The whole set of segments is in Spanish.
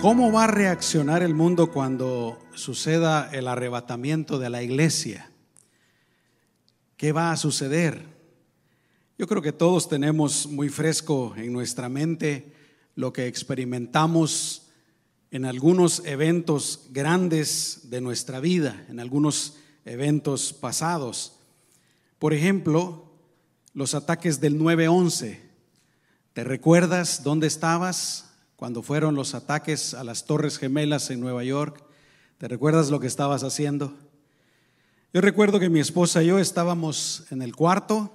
¿Cómo va a reaccionar el mundo cuando suceda el arrebatamiento de la iglesia? ¿Qué va a suceder? Yo creo que todos tenemos muy fresco en nuestra mente lo que experimentamos en algunos eventos grandes de nuestra vida, en algunos eventos pasados. Por ejemplo, los ataques del 9-11. ¿Te recuerdas dónde estabas? Cuando fueron los ataques a las Torres Gemelas en Nueva York. ¿Te recuerdas lo que estabas haciendo? Yo recuerdo que mi esposa y yo estábamos en el cuarto,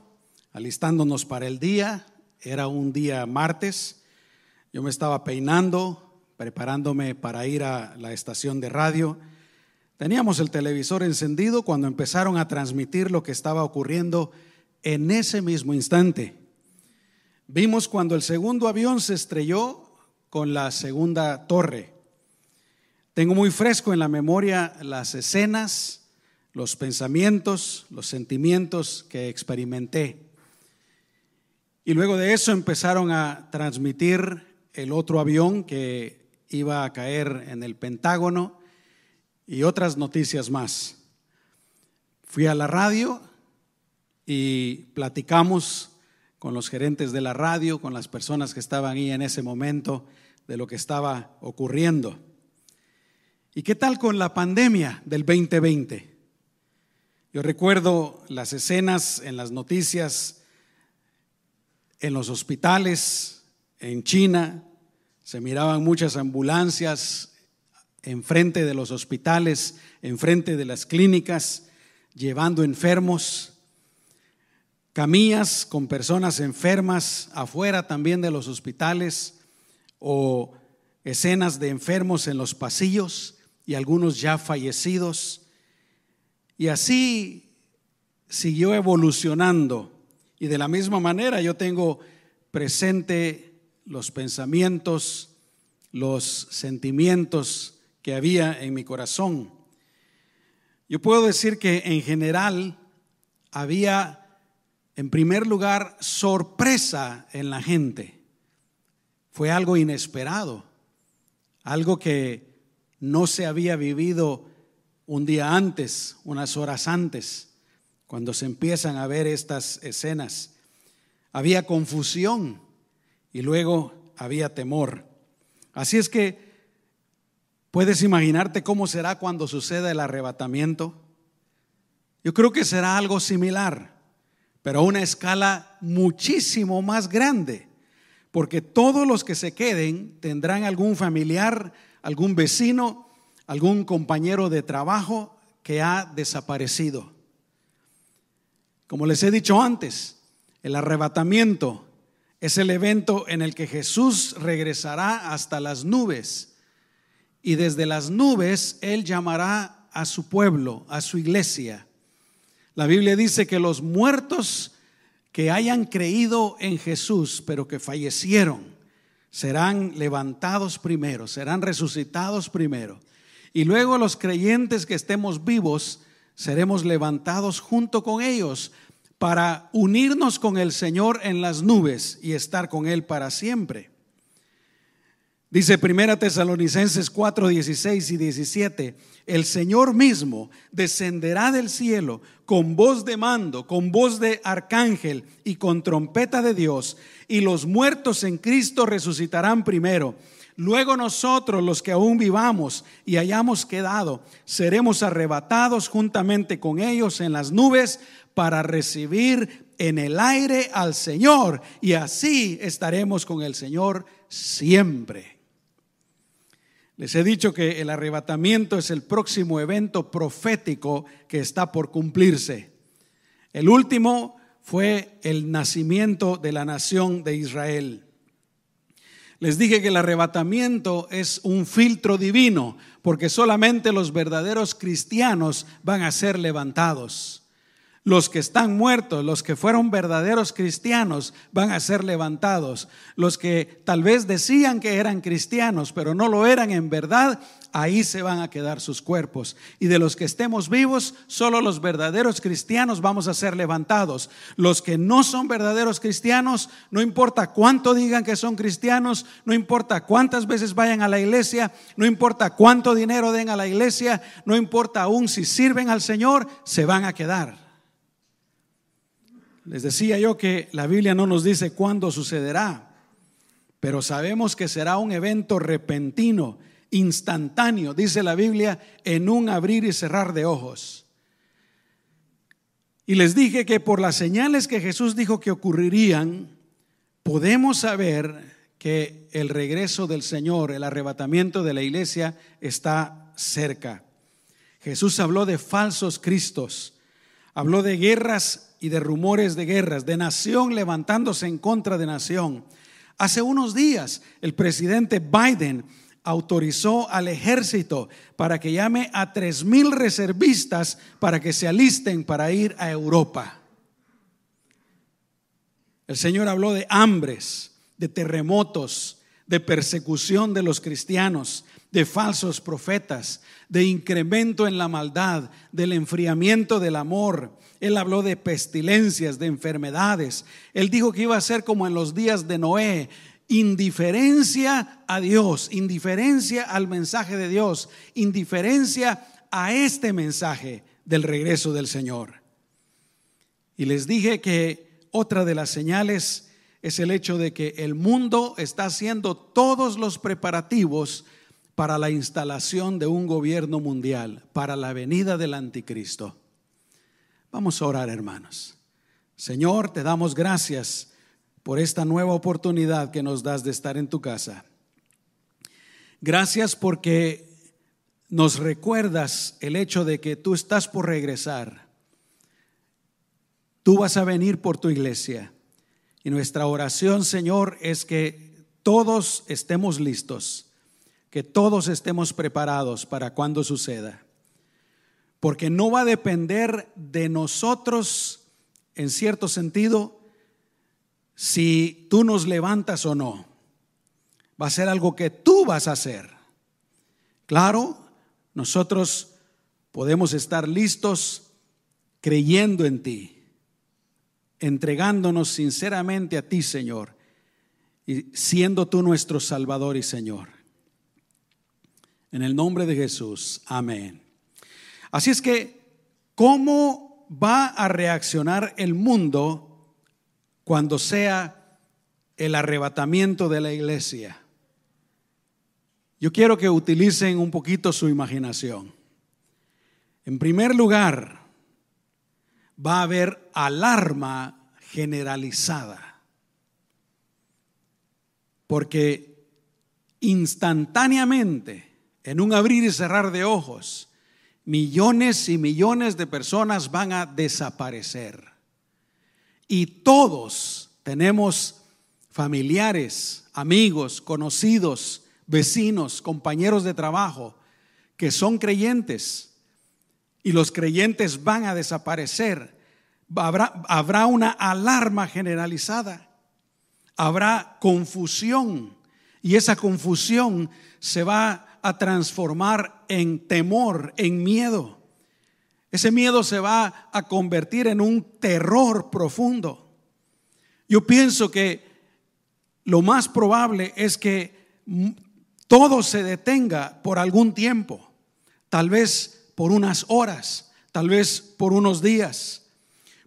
alistándonos para el día. Era un día martes. Yo me estaba peinando, preparándome para ir a la estación de radio. Teníamos el televisor encendido cuando empezaron a transmitir lo que estaba ocurriendo en ese mismo instante. Vimos cuando el segundo avión se estrelló con la segunda torre. Tengo muy fresco en la memoria las escenas, los pensamientos, los sentimientos que experimenté. Y luego de eso empezaron a transmitir el otro avión que iba a caer en el Pentágono y otras noticias más. Fui a la radio y platicamos con los gerentes de la radio, con las personas que estaban ahí en ese momento de lo que estaba ocurriendo. ¿Y qué tal con la pandemia del 2020? Yo recuerdo las escenas en las noticias, en los hospitales, en China, se miraban muchas ambulancias enfrente de los hospitales, enfrente de las clínicas, llevando enfermos, camillas con personas enfermas afuera también de los hospitales, o escenas de enfermos en los pasillos y algunos ya fallecidos. Y así siguió evolucionando. Y de la misma manera yo tengo presente los pensamientos, los sentimientos que había en mi corazón. Yo puedo decir que en general había, en primer lugar, sorpresa en la gente fue algo inesperado, algo que no se había vivido un día antes, unas horas antes, cuando se empiezan a ver estas escenas. Había confusión y luego había temor. Así es que puedes imaginarte cómo será cuando suceda el arrebatamiento. Yo creo que será algo similar, pero a una escala muchísimo más grande porque todos los que se queden tendrán algún familiar, algún vecino, algún compañero de trabajo que ha desaparecido. Como les he dicho antes, el arrebatamiento es el evento en el que Jesús regresará hasta las nubes y desde las nubes Él llamará a su pueblo, a su iglesia. La Biblia dice que los muertos que hayan creído en Jesús, pero que fallecieron, serán levantados primero, serán resucitados primero. Y luego los creyentes que estemos vivos, seremos levantados junto con ellos para unirnos con el Señor en las nubes y estar con Él para siempre. Dice Primera Tesalonicenses 4, 16 y 17, el Señor mismo descenderá del cielo con voz de mando, con voz de arcángel y con trompeta de Dios, y los muertos en Cristo resucitarán primero. Luego nosotros, los que aún vivamos y hayamos quedado, seremos arrebatados juntamente con ellos en las nubes para recibir en el aire al Señor, y así estaremos con el Señor siempre. Les he dicho que el arrebatamiento es el próximo evento profético que está por cumplirse. El último fue el nacimiento de la nación de Israel. Les dije que el arrebatamiento es un filtro divino, porque solamente los verdaderos cristianos van a ser levantados. Los que están muertos, los que fueron verdaderos cristianos, van a ser levantados. Los que tal vez decían que eran cristianos, pero no lo eran en verdad, ahí se van a quedar sus cuerpos. Y de los que estemos vivos, solo los verdaderos cristianos vamos a ser levantados. Los que no son verdaderos cristianos, no importa cuánto digan que son cristianos, no importa cuántas veces vayan a la iglesia, no importa cuánto dinero den a la iglesia, no importa aún si sirven al Señor, se van a quedar. Les decía yo que la Biblia no nos dice cuándo sucederá, pero sabemos que será un evento repentino instantáneo, dice la Biblia, en un abrir y cerrar de ojos. Y les dije que por las señales que Jesús dijo que ocurrirían, podemos saber que el regreso del Señor, el arrebatamiento de la iglesia está cerca. Jesús habló de falsos cristos, habló de guerras y de rumores de guerras, de nación levantándose en contra de nación. Hace unos días el presidente Biden autorizó al ejército para que llame a tres mil reservistas para que se alisten para ir a Europa. El Señor habló de hambres, de terremotos, de persecución de los cristianos, de falsos profetas, de incremento en la maldad, del enfriamiento del amor. Él habló de pestilencias, de enfermedades. Él dijo que iba a ser como en los días de Noé, indiferencia a Dios, indiferencia al mensaje de Dios, indiferencia a este mensaje del regreso del Señor. Y les dije que otra de las señales es el hecho de que el mundo está haciendo todos los preparativos para la instalación de un gobierno mundial, para la venida del anticristo. Vamos a orar, hermanos. Señor, te damos gracias por esta nueva oportunidad que nos das de estar en tu casa. Gracias porque nos recuerdas el hecho de que tú estás por regresar. Tú vas a venir por tu iglesia. Y nuestra oración, Señor, es que todos estemos listos, que todos estemos preparados para cuando suceda. Porque no va a depender de nosotros, en cierto sentido, si tú nos levantas o no. Va a ser algo que tú vas a hacer. Claro, nosotros podemos estar listos creyendo en ti, entregándonos sinceramente a ti, Señor, y siendo tú nuestro Salvador y Señor. En el nombre de Jesús, amén. Así es que, ¿cómo va a reaccionar el mundo cuando sea el arrebatamiento de la iglesia. Yo quiero que utilicen un poquito su imaginación. En primer lugar, va a haber alarma generalizada. Porque instantáneamente, en un abrir y cerrar de ojos, millones y millones de personas van a desaparecer. Y todos tenemos familiares, amigos, conocidos, vecinos, compañeros de trabajo que son creyentes y los creyentes van a desaparecer. Habrá, una alarma generalizada, habrá confusión y esa confusión se va a transformar en temor, en miedo. Ese miedo se va a convertir en un terror profundo. Yo pienso que lo más probable es que todo se detenga por algún tiempo, tal vez por unas horas, tal vez por unos días,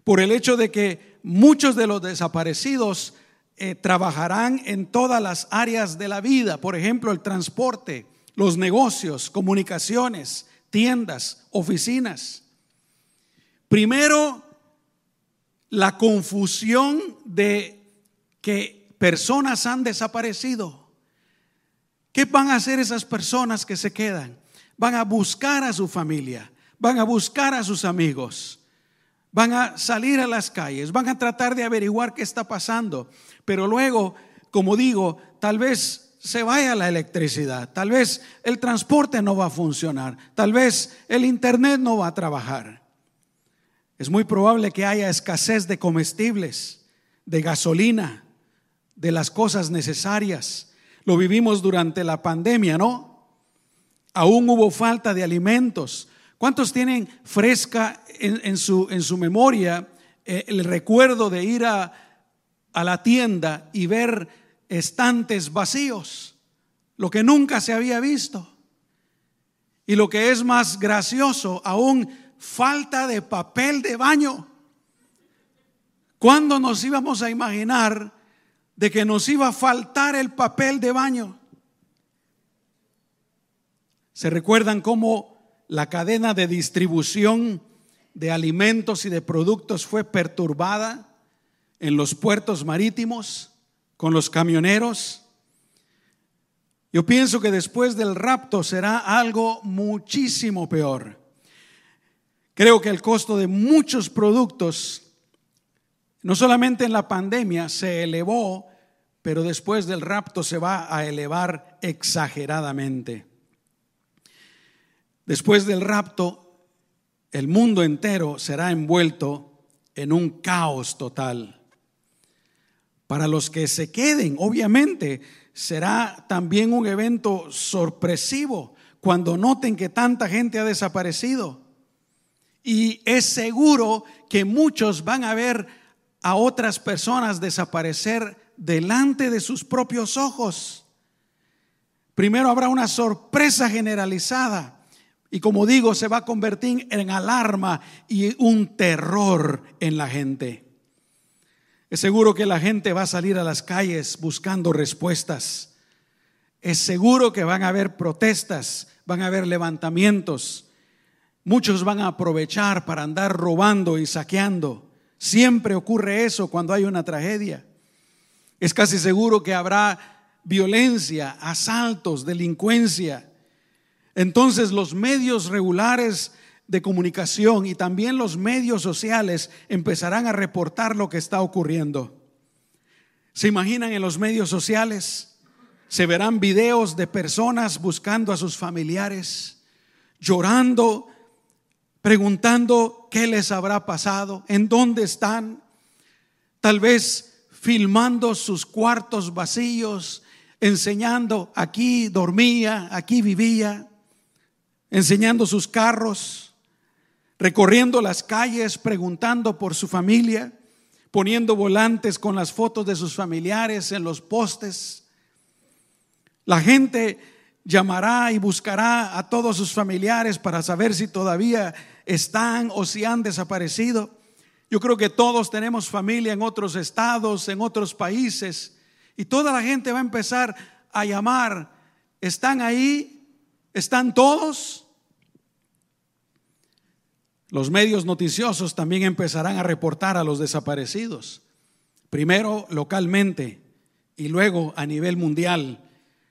por el hecho de que muchos de los desaparecidos eh, trabajarán en todas las áreas de la vida, por ejemplo, el transporte, los negocios, comunicaciones, tiendas, oficinas. Primero, la confusión de que personas han desaparecido. ¿Qué van a hacer esas personas que se quedan? Van a buscar a su familia, van a buscar a sus amigos, van a salir a las calles, van a tratar de averiguar qué está pasando. Pero luego, como digo, tal vez se vaya la electricidad, tal vez el transporte no va a funcionar, tal vez el internet no va a trabajar. Es muy probable que haya escasez de comestibles, de gasolina, de las cosas necesarias. Lo vivimos durante la pandemia, ¿no? Aún hubo falta de alimentos. ¿Cuántos tienen fresca en, su, memoria eh, el recuerdo de ir a, a la tienda y ver estantes vacíos? Lo que nunca se había visto. Y lo que es más gracioso, aún falta de papel de baño. ¿Cuándo nos íbamos a imaginar de que nos iba a faltar el papel de baño? ¿Se recuerdan cómo la cadena de distribución de alimentos y de productos fue perturbada en los puertos marítimos con los camioneros? Yo pienso que después del rapto será algo muchísimo peor. Creo que el costo de muchos productos, no solamente en la pandemia, se elevó, pero después del rapto se va a elevar exageradamente. Después del rapto, el mundo entero será envuelto en un caos total. Para los que se queden, obviamente, será también un evento sorpresivo cuando noten que tanta gente ha desaparecido. Y es seguro que muchos van a ver a otras personas desaparecer delante de sus propios ojos. Primero habrá una sorpresa generalizada y como digo, se va a convertir en alarma y un terror en la gente. Es seguro que la gente va a salir a las calles buscando respuestas. Es seguro que van a haber protestas, van a haber levantamientos. Muchos van a aprovechar para andar robando y saqueando. Siempre ocurre eso cuando hay una tragedia. Es casi seguro que habrá violencia, asaltos, delincuencia. Entonces los medios regulares de comunicación y también los medios sociales empezarán a reportar lo que está ocurriendo. ¿Se imaginan en los medios sociales? Se verán videos de personas buscando a sus familiares, llorando, preguntando qué les habrá pasado, en dónde están, tal vez filmando sus cuartos vacíos, enseñando aquí dormía, aquí vivía, enseñando sus carros, recorriendo las calles, preguntando por su familia, poniendo volantes con las fotos de sus familiares en los postes. La gente llamará y buscará a todos sus familiares para saber si todavía están o si han desaparecido. Yo creo que todos tenemos familia en otros estados, en otros países, y toda la gente va a empezar a llamar, ¿están ahí? ¿Están todos? Los medios noticiosos también empezarán a reportar a los desaparecidos, primero localmente y luego a nivel mundial,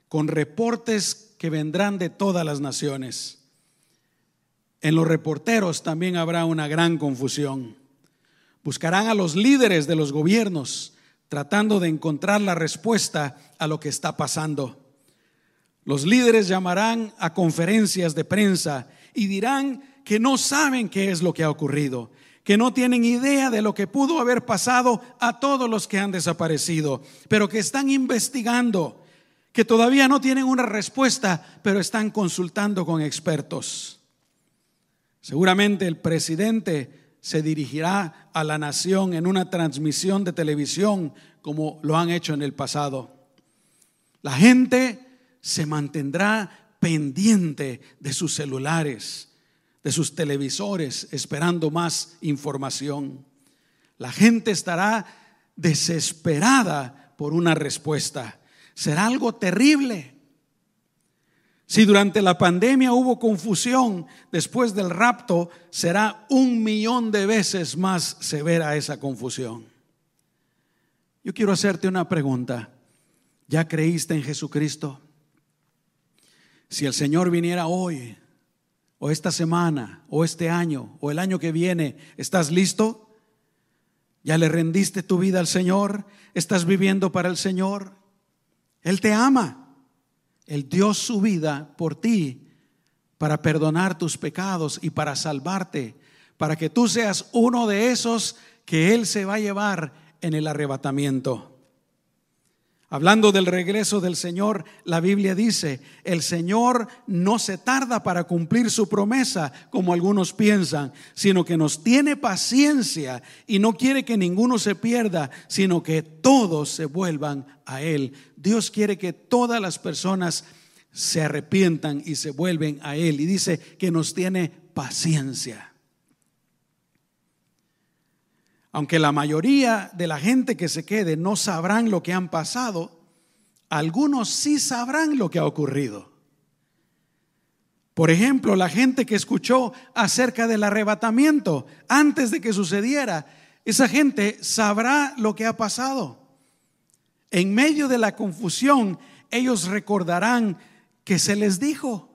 con reportes que vendrán de todas las naciones. En los reporteros también habrá una gran confusión. Buscarán a los líderes de los gobiernos tratando de encontrar la respuesta a lo que está pasando. Los líderes llamarán a conferencias de prensa y dirán que no saben qué es lo que ha ocurrido, que no tienen idea de lo que pudo haber pasado a todos los que han desaparecido, pero que están investigando, que todavía no tienen una respuesta, pero están consultando con expertos. Seguramente el presidente se dirigirá a la nación en una transmisión de televisión como lo han hecho en el pasado. La gente se mantendrá pendiente de sus celulares, de sus televisores, esperando más información. La gente estará desesperada por una respuesta. Será algo terrible. Si durante la pandemia hubo confusión, después del rapto será un millón de veces más severa esa confusión. Yo quiero hacerte una pregunta. ¿Ya creíste en Jesucristo? Si el Señor viniera hoy, o esta semana, o este año, o el año que viene, ¿estás listo? ¿Ya le rendiste tu vida al Señor? ¿Estás viviendo para el Señor? Él te ama. Él dio su vida por ti para perdonar tus pecados y para salvarte, para que tú seas uno de esos que Él se va a llevar en el arrebatamiento. Hablando del regreso del Señor, la Biblia dice, el Señor no se tarda para cumplir su promesa, como algunos piensan, sino que nos tiene paciencia y no quiere que ninguno se pierda, sino que todos se vuelvan a Él. Dios quiere que todas las personas se arrepientan y se vuelven a Él. Y dice que nos tiene paciencia. Aunque la mayoría de la gente que se quede no sabrán lo que han pasado, algunos sí sabrán lo que ha ocurrido. Por ejemplo, la gente que escuchó acerca del arrebatamiento antes de que sucediera, esa gente sabrá lo que ha pasado. En medio de la confusión, ellos recordarán que se les dijo.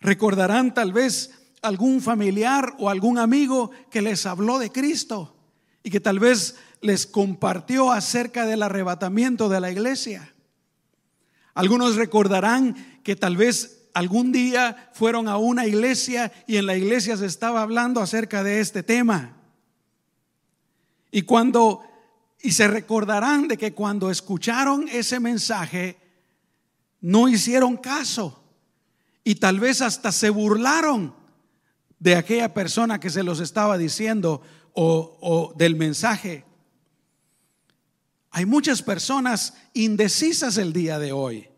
Recordarán tal vez algún familiar o algún amigo que les habló de Cristo y que tal vez les compartió acerca del arrebatamiento de la iglesia. Algunos recordarán que tal vez algún día fueron a una iglesia y en la iglesia se estaba hablando acerca de este tema. Y cuando y se recordarán de que cuando escucharon ese mensaje no hicieron caso y tal vez hasta se burlaron de aquella persona que se los estaba diciendo o, del mensaje. Hay muchas personas indecisas el día de hoy.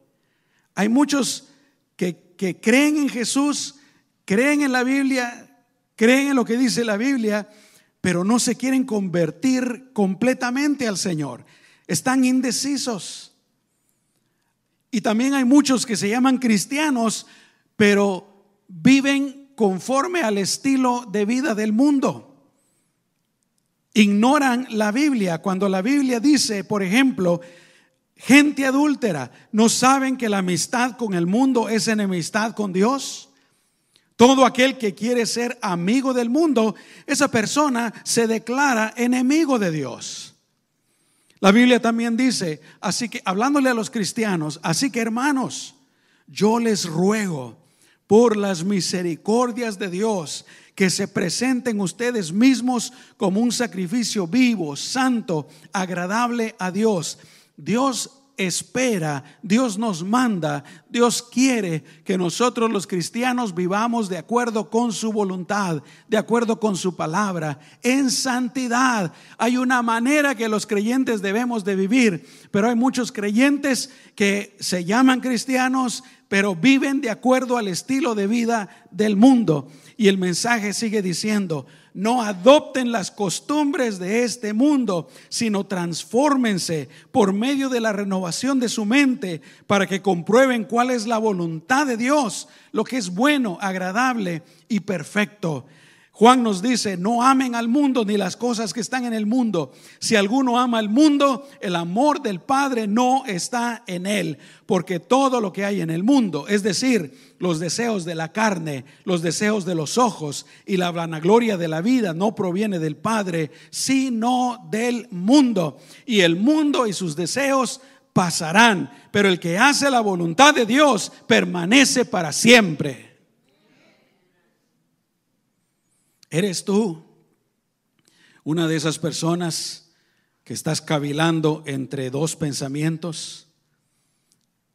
Hay muchos que, que creen en Jesús, creen en la Biblia, creen en lo que dice la Biblia, pero no se quieren convertir completamente al Señor. Están indecisos. Y también hay muchos que se llaman cristianos, pero viven conforme al estilo de vida del mundo. Ignoran la Biblia cuando la Biblia dice, por ejemplo, gente adúltera, ¿no saben que la amistad con el mundo es enemistad con Dios? Todo aquel que quiere ser amigo del mundo, esa persona se declara enemigo de Dios. La Biblia también dice, así que hablándole a los cristianos, así que hermanos, yo les ruego por las misericordias de Dios, que se presenten ustedes mismos como un sacrificio vivo, santo, agradable a Dios. Dios espera, Dios nos manda, Dios quiere que nosotros los cristianos vivamos de acuerdo con su voluntad, de acuerdo con su palabra, en santidad. Hay una manera que los creyentes debemos de vivir, pero hay muchos creyentes que se llaman cristianos, pero viven de acuerdo al estilo de vida del mundo. Y el mensaje sigue diciendo, no adopten las costumbres de este mundo, sino transfórmense por medio de la renovación de su mente para que comprueben cuál es la voluntad de Dios, lo que es bueno, agradable y perfecto. Juan nos dice, no amen al mundo ni las cosas que están en el mundo. Si alguno ama al mundo, el amor del Padre no está en él, porque todo lo que hay en el mundo, es decir, los deseos de la carne, los deseos de los ojos y la vanagloria de la vida, no proviene del Padre, sino del mundo. Y el mundo y sus deseos pasarán, pero el que hace la voluntad de Dios permanece para siempre. ¿Eres tú una de esas personas que estás cavilando entre dos pensamientos?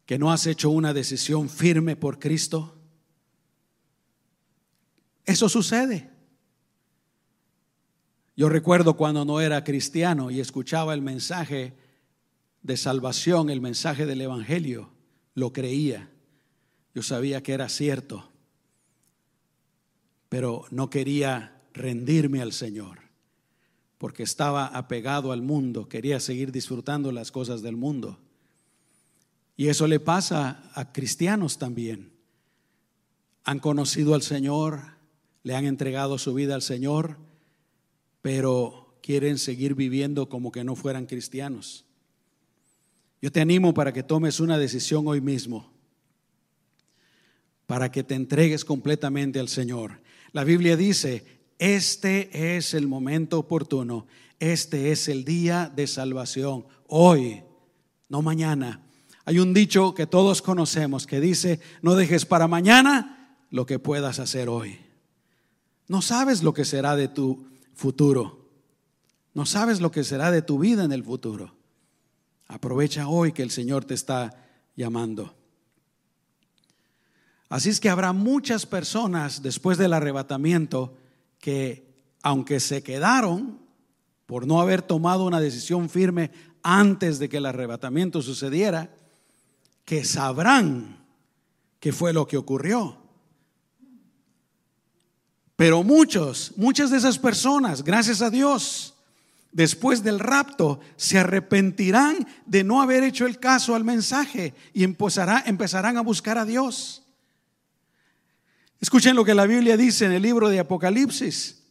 ¿Que no has hecho una decisión firme por Cristo? Eso sucede. Yo recuerdo cuando no era cristiano y escuchaba el mensaje de salvación, el mensaje del Evangelio, lo creía. Yo sabía que era cierto pero no quería rendirme al Señor, porque estaba apegado al mundo, quería seguir disfrutando las cosas del mundo. Y eso le pasa a cristianos también. Han conocido al Señor, le han entregado su vida al Señor, pero quieren seguir viviendo como que no fueran cristianos. Yo te animo para que tomes una decisión hoy mismo, para que te entregues completamente al Señor. La Biblia dice, este es el momento oportuno, este es el día de salvación, hoy, no mañana. Hay un dicho que todos conocemos que dice, no dejes para mañana lo que puedas hacer hoy. No sabes lo que será de tu futuro. No sabes lo que será de tu vida en el futuro. Aprovecha hoy que el Señor te está llamando. Así es que habrá muchas personas después del arrebatamiento que, aunque se quedaron por no haber tomado una decisión firme antes de que el arrebatamiento sucediera, que sabrán qué fue lo que ocurrió. Pero muchos, muchas de esas personas, gracias a Dios, después del rapto, se arrepentirán de no haber hecho el caso al mensaje y empezarán a buscar a Dios. Escuchen lo que la Biblia dice en el libro de Apocalipsis.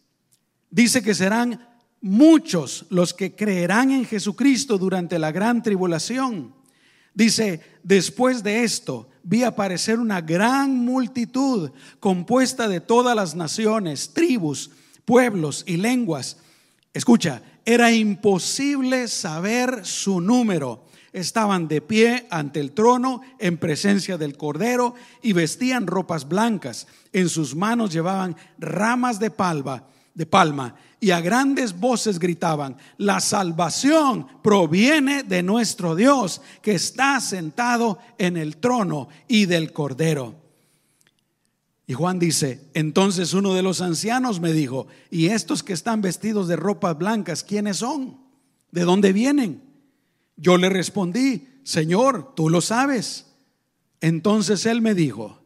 Dice que serán muchos los que creerán en Jesucristo durante la gran tribulación. Dice, después de esto vi aparecer una gran multitud compuesta de todas las naciones, tribus, pueblos y lenguas. Escucha, era imposible saber su número estaban de pie ante el trono en presencia del Cordero y vestían ropas blancas. En sus manos llevaban ramas de palma, de palma y a grandes voces gritaban, la salvación proviene de nuestro Dios que está sentado en el trono y del Cordero. Y Juan dice, entonces uno de los ancianos me dijo, ¿y estos que están vestidos de ropas blancas, quiénes son? ¿De dónde vienen? Yo le respondí, Señor, tú lo sabes. Entonces él me dijo,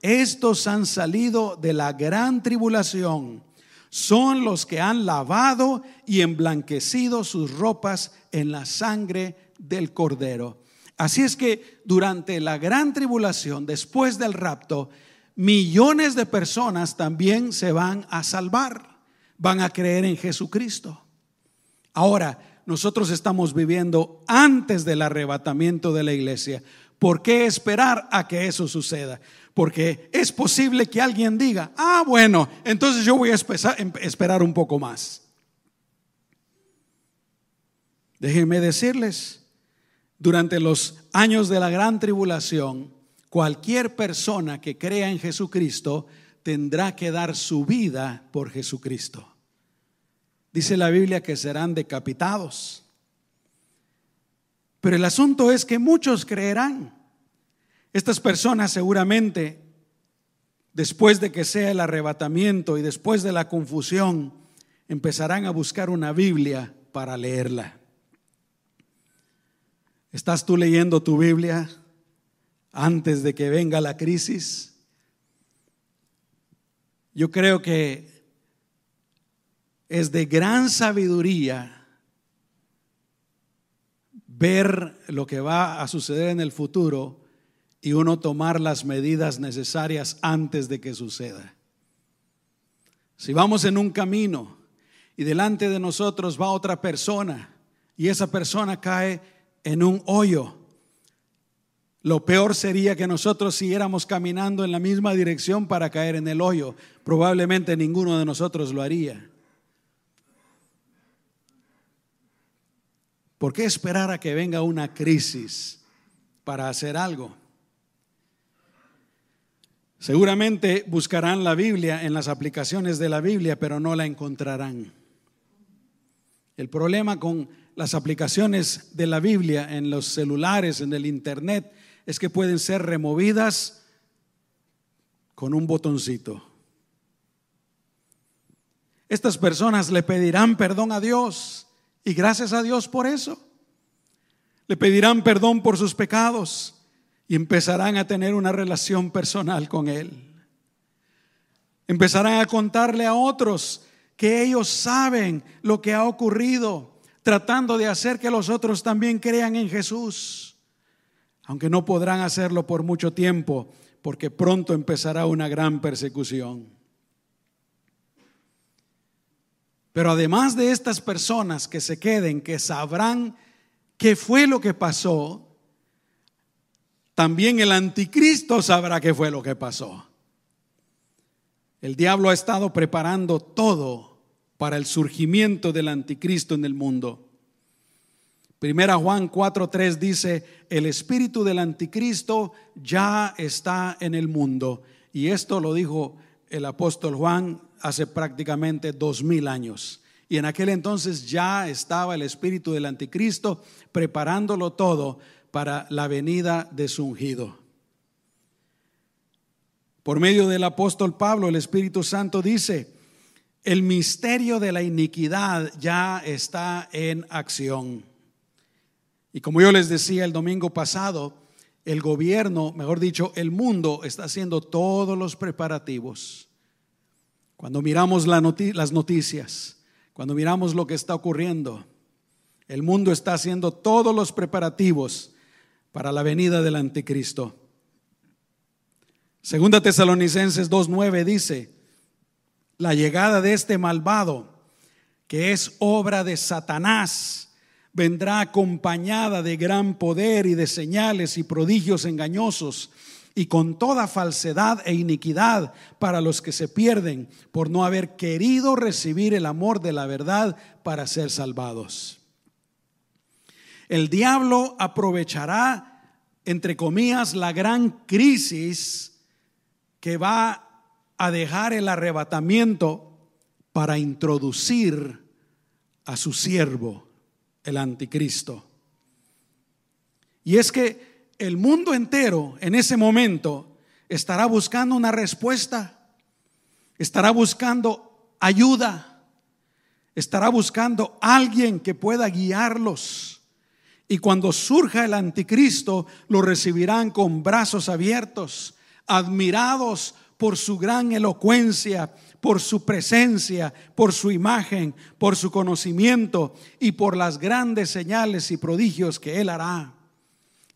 estos han salido de la gran tribulación, son los que han lavado y emblanquecido sus ropas en la sangre del cordero. Así es que durante la gran tribulación, después del rapto, millones de personas también se van a salvar, van a creer en Jesucristo. Ahora, nosotros estamos viviendo antes del arrebatamiento de la iglesia. ¿Por qué esperar a que eso suceda? Porque es posible que alguien diga, ah, bueno, entonces yo voy a em, esperar un poco más. Déjenme decirles, durante los años de la gran tribulación, cualquier persona que crea en Jesucristo tendrá que dar su vida por Jesucristo. Dice la Biblia que serán decapitados. Pero el asunto es que muchos creerán. Estas personas seguramente, después de que sea el arrebatamiento y después de la confusión, empezarán a buscar una Biblia para leerla. ¿Estás tú leyendo tu Biblia antes de que venga la crisis? Yo creo que es de gran sabiduría ver lo que va a suceder en el futuro y uno tomar las medidas necesarias antes de que suceda. Si vamos en un camino y delante de nosotros va otra persona y esa persona cae en un hoyo, lo peor sería que nosotros siguiéramos caminando en la misma dirección para caer en el hoyo. Probablemente ninguno de nosotros lo haría. ¿Por qué esperar a que venga una crisis para hacer algo? Seguramente buscarán la Biblia en las aplicaciones de la Biblia, pero no la encontrarán. El problema con las aplicaciones de la Biblia en los celulares, en el Internet, es que pueden ser removidas con un botoncito. Estas personas le pedirán perdón a Dios y gracias a Dios por eso. Le pedirán perdón por sus pecados y empezarán a tener una relación personal con Él. Empezarán a contarle a otros que ellos saben lo que ha ocurrido, tratando de hacer que los otros también crean en Jesús. Aunque no podrán hacerlo por mucho tiempo, porque pronto empezará una gran persecución. Pero además de estas personas que se queden, que sabrán qué fue lo que pasó, también el anticristo sabrá qué fue lo que pasó. El diablo ha estado preparando todo para el surgimiento del anticristo en el mundo. Primera Juan 4:3 dice, "El espíritu del anticristo ya está en el mundo." Y esto lo dijo el apóstol Juan hace prácticamente dos mil años. Y en aquel entonces ya estaba el espíritu del anticristo preparándolo todo para la venida de su ungido. Por medio del apóstol Pablo, el Espíritu Santo dice, el misterio de la iniquidad ya está en acción. Y como yo les decía el domingo pasado, el gobierno, mejor dicho, el mundo está haciendo todos los preparativos. Cuando miramos las noticias, cuando miramos lo que está ocurriendo, el mundo está haciendo todos los preparativos para la venida del anticristo. Segunda Tesalonicenses 2.9 dice, la llegada de este malvado, que es obra de Satanás, vendrá acompañada de gran poder y de señales y prodigios engañosos y con toda falsedad e iniquidad para los que se pierden por no haber querido recibir el amor de la verdad para ser salvados. El diablo aprovechará, entre comillas, la gran crisis que va a dejar el arrebatamiento para introducir a su siervo, el anticristo. Y es que el mundo entero en ese momento estará buscando una respuesta, estará buscando ayuda, estará buscando alguien que pueda guiarlos. Y cuando surja el anticristo, lo recibirán con brazos abiertos admirados por su gran elocuencia, por su presencia, por su imagen, por su conocimiento y por las grandes señales y prodigios que Él hará.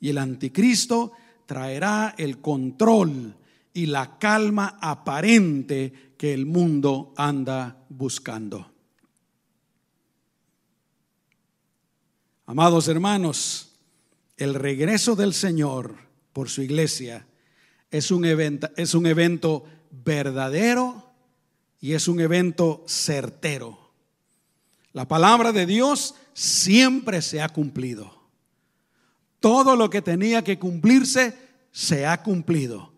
Y el anticristo traerá el control y la calma aparente que el mundo anda buscando. Amados hermanos, el regreso del Señor por su iglesia es un evento, es un evento verdadero y es un evento certero. La palabra de Dios siempre se ha cumplido. Todo lo que tenía que cumplirse se ha cumplido.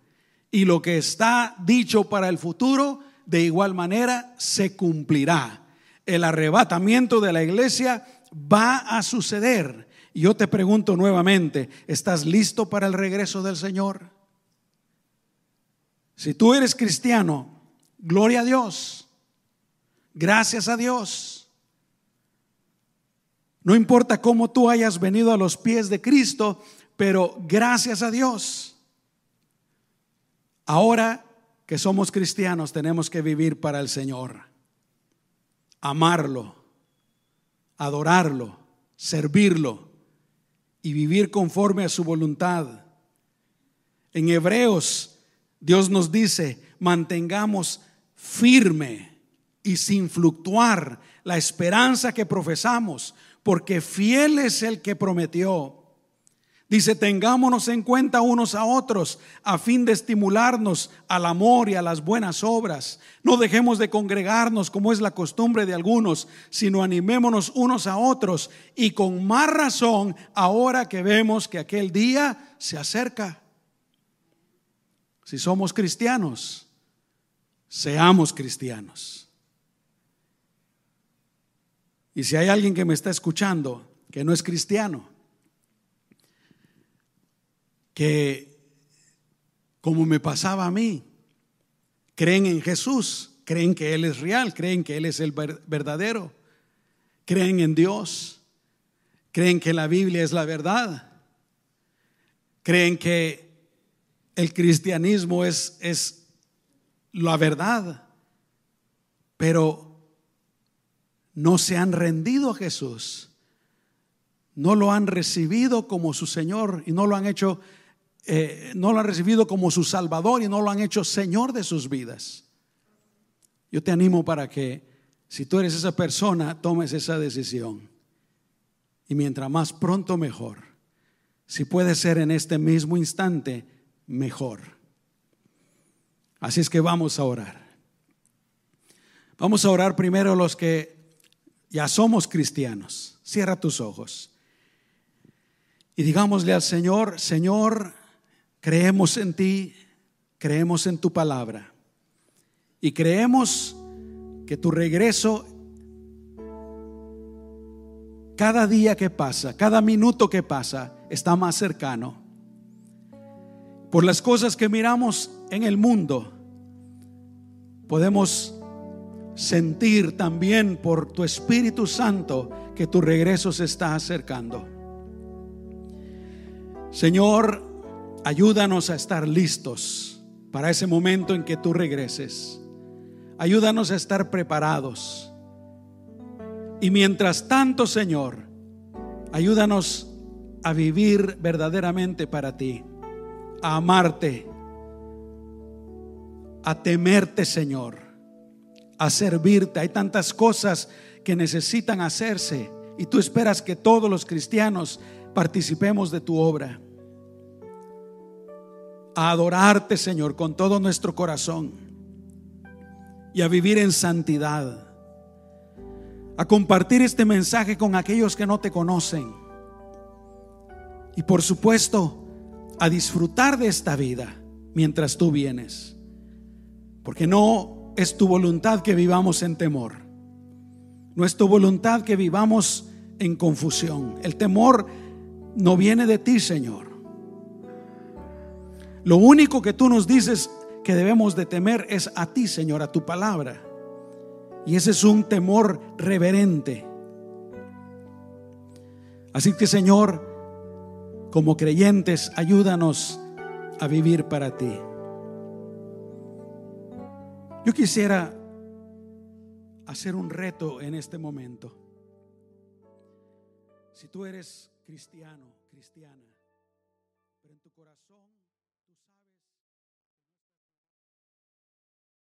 Y lo que está dicho para el futuro, de igual manera, se cumplirá. El arrebatamiento de la iglesia va a suceder. Yo te pregunto nuevamente, ¿estás listo para el regreso del Señor? Si tú eres cristiano, gloria a Dios. Gracias a Dios. No importa cómo tú hayas venido a los pies de Cristo, pero gracias a Dios. Ahora que somos cristianos tenemos que vivir para el Señor. Amarlo, adorarlo, servirlo y vivir conforme a su voluntad. En Hebreos Dios nos dice, mantengamos firme y sin fluctuar la esperanza que profesamos, porque fiel es el que prometió. Dice, tengámonos en cuenta unos a otros a fin de estimularnos al amor y a las buenas obras. No dejemos de congregarnos como es la costumbre de algunos, sino animémonos unos a otros y con más razón ahora que vemos que aquel día se acerca. Si somos cristianos, seamos cristianos. Y si hay alguien que me está escuchando que no es cristiano, que como me pasaba a mí, creen en Jesús, creen que Él es real, creen que Él es el verdadero, creen en Dios, creen que la Biblia es la verdad, creen que el cristianismo es, es la verdad, pero no se han rendido a Jesús, no lo han recibido como su Señor y no lo han hecho, eh, no lo han recibido como su Salvador y no lo han hecho Señor de sus vidas. Yo te animo para que, si tú eres esa persona, tomes esa decisión. Y mientras más pronto, mejor. Si puede ser en este mismo instante, mejor. Así es que vamos a orar. Vamos a orar primero los que ya somos cristianos. Cierra tus ojos. Y digámosle al Señor, Señor, creemos en ti, creemos en tu palabra. Y creemos que tu regreso, cada día que pasa, cada minuto que pasa, está más cercano. Por las cosas que miramos en el mundo, podemos sentir también por tu Espíritu Santo que tu regreso se está acercando. Señor, ayúdanos a estar listos para ese momento en que tú regreses. Ayúdanos a estar preparados. Y mientras tanto, Señor, ayúdanos a vivir verdaderamente para ti, a amarte, a temerte, Señor, a servirte. Hay tantas cosas que necesitan hacerse y tú esperas que todos los cristianos participemos de tu obra. A adorarte, Señor, con todo nuestro corazón y a vivir en santidad. A compartir este mensaje con aquellos que no te conocen. Y por supuesto, a disfrutar de esta vida mientras tú vienes. Porque no es tu voluntad que vivamos en temor. No es tu voluntad que vivamos en confusión. El temor no viene de ti, Señor. Lo único que tú nos dices que debemos de temer es a ti, Señor, a tu palabra. Y ese es un temor reverente. Así que, Señor, como creyentes, ayúdanos a vivir para ti. Yo quisiera hacer un reto en este momento. Si tú eres cristiano, cristiana,